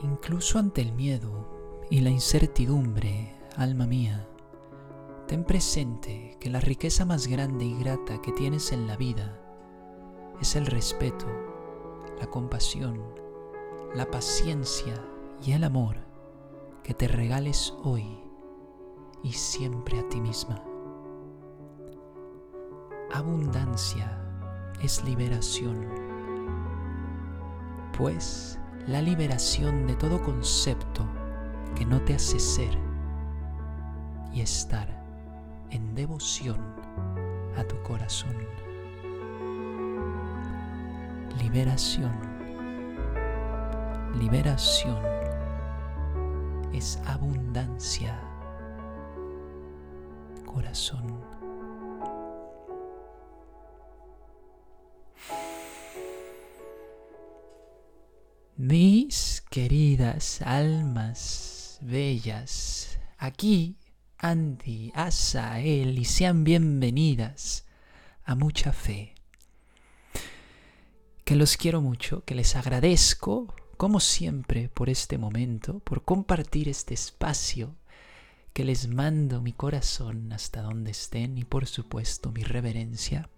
Incluso ante el miedo y la incertidumbre, alma mía, ten presente que la riqueza más grande y grata que tienes en la vida es el respeto, la compasión, la paciencia y el amor que te regales hoy y siempre a ti misma. Abundancia es liberación, pues la liberación de todo concepto que no te hace ser y estar en devoción a tu corazón. Liberación. Liberación es abundancia. Corazón. Mis queridas almas bellas, aquí Andy, Asael y sean bienvenidas a mucha fe. Que los quiero mucho, que les agradezco, como siempre, por este momento, por compartir este espacio, que les mando mi corazón hasta donde estén y por supuesto mi reverencia.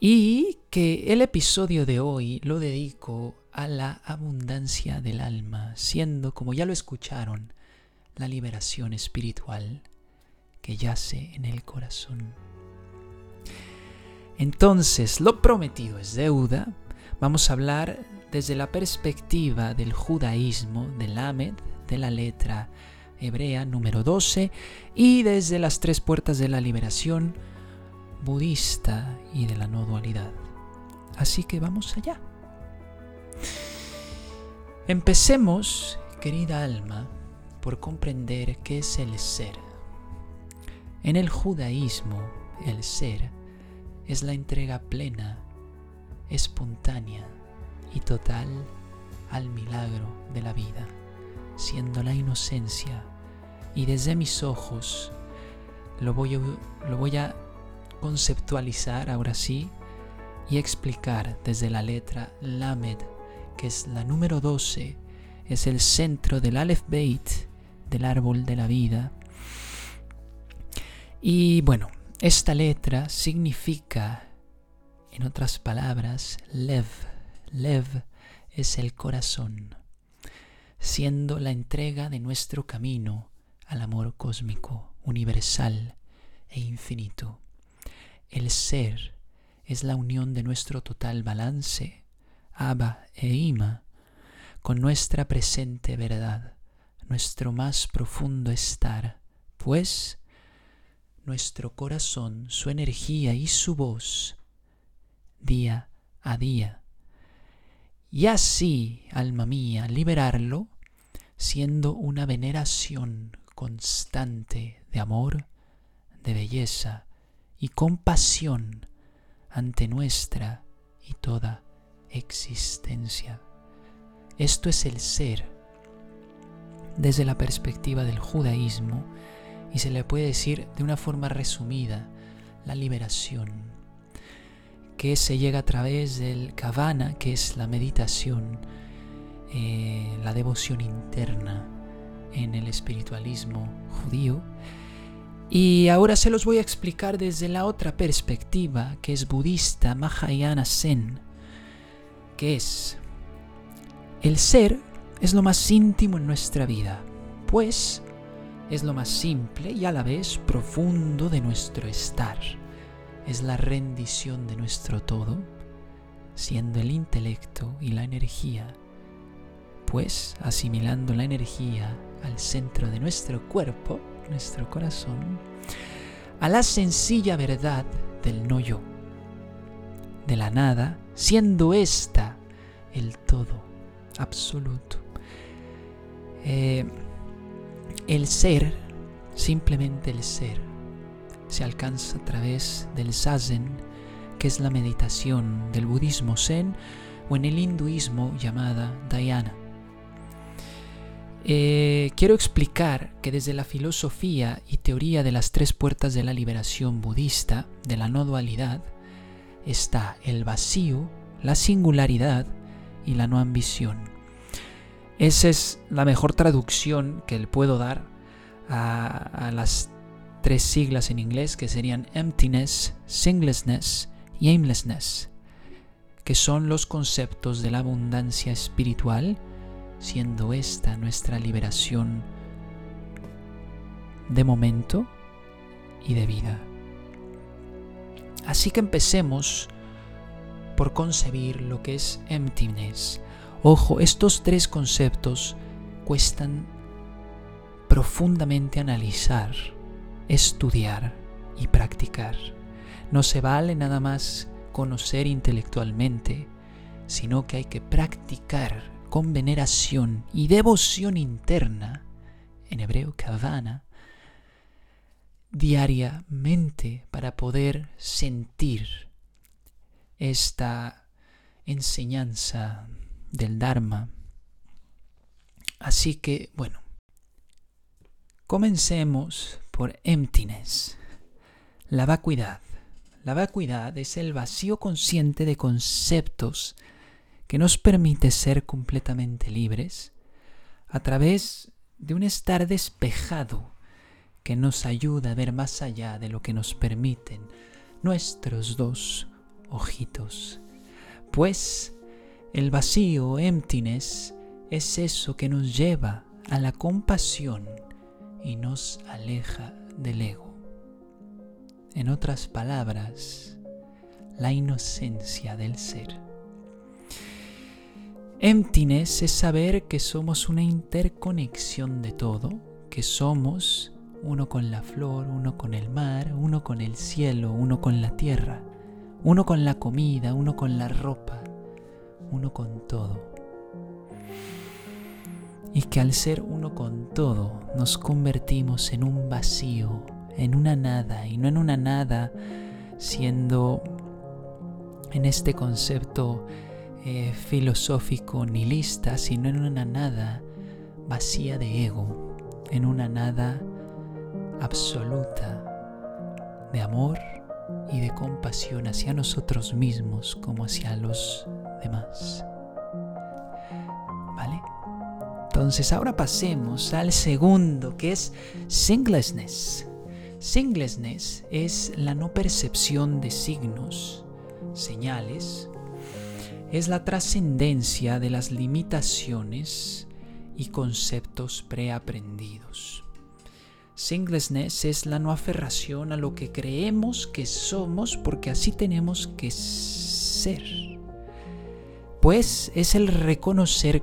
Y que el episodio de hoy lo dedico a la abundancia del alma, siendo, como ya lo escucharon, la liberación espiritual que yace en el corazón. Entonces, lo prometido es deuda. Vamos a hablar desde la perspectiva del judaísmo, del Amed, de la letra hebrea número 12, y desde las tres puertas de la liberación, budista y de la no dualidad. Así que vamos allá. Empecemos, querida alma, por comprender qué es el ser. En el judaísmo, el ser es la entrega plena, espontánea y total al milagro de la vida, siendo la inocencia. Y desde mis ojos lo voy a, lo voy a conceptualizar ahora sí y explicar desde la letra Lamed, que es la número 12, es el centro del Aleph Beit, del árbol de la vida. Y bueno, esta letra significa, en otras palabras, Lev. Lev es el corazón, siendo la entrega de nuestro camino al amor cósmico, universal e infinito. El ser es la unión de nuestro total balance, Abba e Ima, con nuestra presente verdad, nuestro más profundo estar, pues nuestro corazón, su energía y su voz, día a día. Y así, alma mía, liberarlo, siendo una veneración constante de amor, de belleza, y compasión ante nuestra y toda existencia. Esto es el ser desde la perspectiva del judaísmo y se le puede decir de una forma resumida la liberación que se llega a través del kavana, que es la meditación, eh, la devoción interna en el espiritualismo judío, y ahora se los voy a explicar desde la otra perspectiva, que es budista, Mahayana Zen, que es el ser es lo más íntimo en nuestra vida, pues es lo más simple y a la vez profundo de nuestro estar. Es la rendición de nuestro todo, siendo el intelecto y la energía, pues asimilando la energía al centro de nuestro cuerpo, nuestro corazón, a la sencilla verdad del no yo, de la nada, siendo esta el todo absoluto. Eh, el ser, simplemente el ser, se alcanza a través del zazen, que es la meditación del budismo zen o en el hinduismo llamada dhyana. Eh, quiero explicar que desde la filosofía y teoría de las tres puertas de la liberación budista, de la no dualidad, está el vacío, la singularidad y la no ambición. Esa es la mejor traducción que le puedo dar a, a las tres siglas en inglés que serían emptiness, singlessness y aimlessness, que son los conceptos de la abundancia espiritual, siendo esta nuestra liberación de momento y de vida. Así que empecemos por concebir lo que es emptiness. Ojo, estos tres conceptos cuestan profundamente analizar estudiar y practicar. No se vale nada más conocer intelectualmente, sino que hay que practicar con veneración y devoción interna, en hebreo kavana, diariamente para poder sentir esta enseñanza del Dharma. Así que, bueno, comencemos por emptiness. La vacuidad. La vacuidad es el vacío consciente de conceptos que nos permite ser completamente libres a través de un estar despejado que nos ayuda a ver más allá de lo que nos permiten nuestros dos ojitos. Pues el vacío, emptiness, es eso que nos lleva a la compasión y nos aleja del ego. En otras palabras, la inocencia del ser. Emptiness es saber que somos una interconexión de todo, que somos uno con la flor, uno con el mar, uno con el cielo, uno con la tierra, uno con la comida, uno con la ropa, uno con todo. Y que al ser uno con todo nos convertimos en un vacío, en una nada, y no en una nada siendo en este concepto eh, filosófico nihilista, sino en una nada vacía de ego, en una nada absoluta de amor y de compasión hacia nosotros mismos como hacia los demás. Entonces ahora pasemos al segundo, que es singlessness. Singlessness es la no percepción de signos, señales, es la trascendencia de las limitaciones y conceptos preaprendidos. Singlessness es la no aferración a lo que creemos que somos porque así tenemos que ser. Pues es el reconocer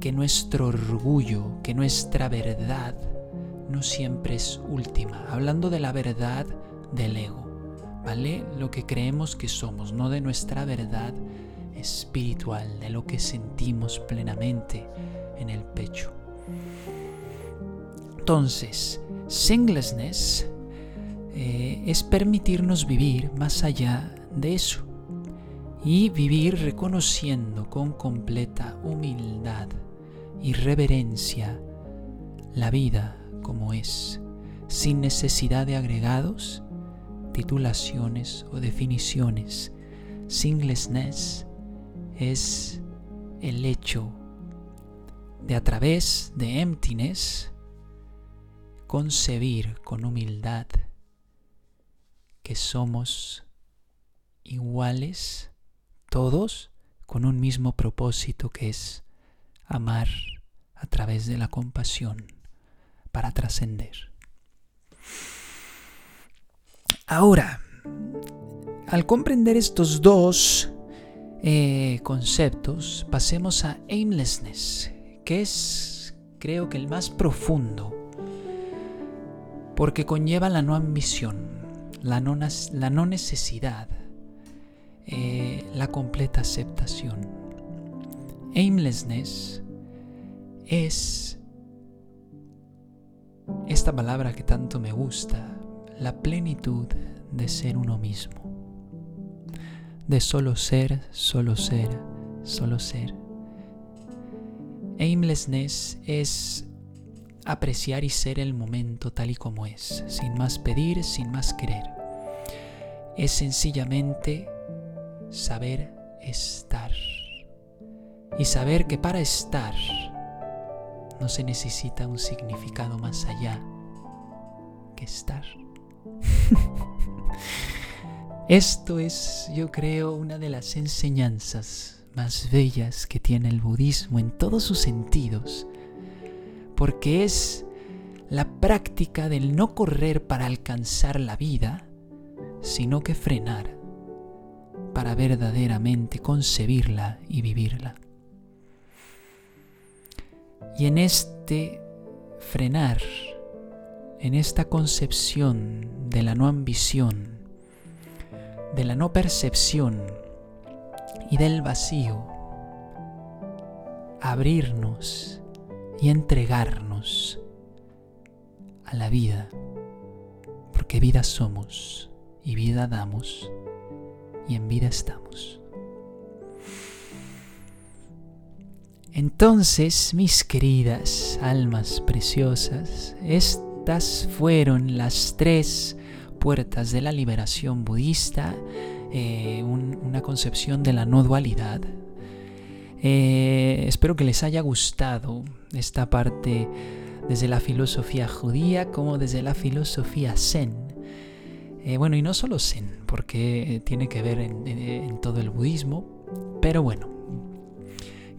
que nuestro orgullo, que nuestra verdad no siempre es última. Hablando de la verdad del ego, ¿vale? Lo que creemos que somos, no de nuestra verdad espiritual, de lo que sentimos plenamente en el pecho. Entonces, singlessness eh, es permitirnos vivir más allá de eso y vivir reconociendo con completa humildad y reverencia la vida como es, sin necesidad de agregados, titulaciones o definiciones. Singlessness es el hecho de a través de emptiness concebir con humildad que somos iguales todos con un mismo propósito que es amar a través de la compasión para trascender. Ahora, al comprender estos dos eh, conceptos, pasemos a aimlessness, que es creo que el más profundo, porque conlleva la no ambición, la no, necesidad, eh, la completa aceptación. Aimlessness es esta palabra que tanto me gusta, la plenitud de ser uno mismo, de solo ser, solo ser, solo ser. Aimlessness es apreciar y ser el momento tal y como es, sin más pedir, sin más querer. Es sencillamente saber estar y saber que para estar no se necesita un significado más allá que estar. Esto es, yo creo, una de las enseñanzas más bellas que tiene el budismo en todos sus sentidos, porque es la práctica del no correr para alcanzar la vida, sino que frenar para verdaderamente concebirla y vivirla. Y en este frenar, en esta concepción de la no ambición, de la no percepción y del vacío, abrirnos y entregarnos a la vida, porque vida somos y vida damos y en vida estamos. Entonces, mis queridas almas preciosas, fueron las tres puertas de la liberación budista, eh, una concepción de la no dualidad. Eh, espero que les haya gustado esta parte desde la filosofía judía como desde la filosofía zen. Eh, bueno, y no solo zen, porque tiene que ver en todo el budismo, pero bueno,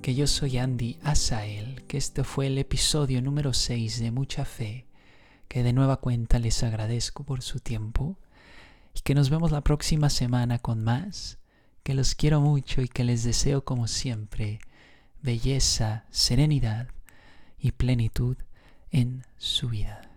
que yo soy Andy Asael, que este fue el episodio número 6 de Mucha Fe, que de nueva cuenta les agradezco por su tiempo y que nos vemos la próxima semana con más, que los quiero mucho y que les deseo como siempre belleza, serenidad y plenitud en su vida.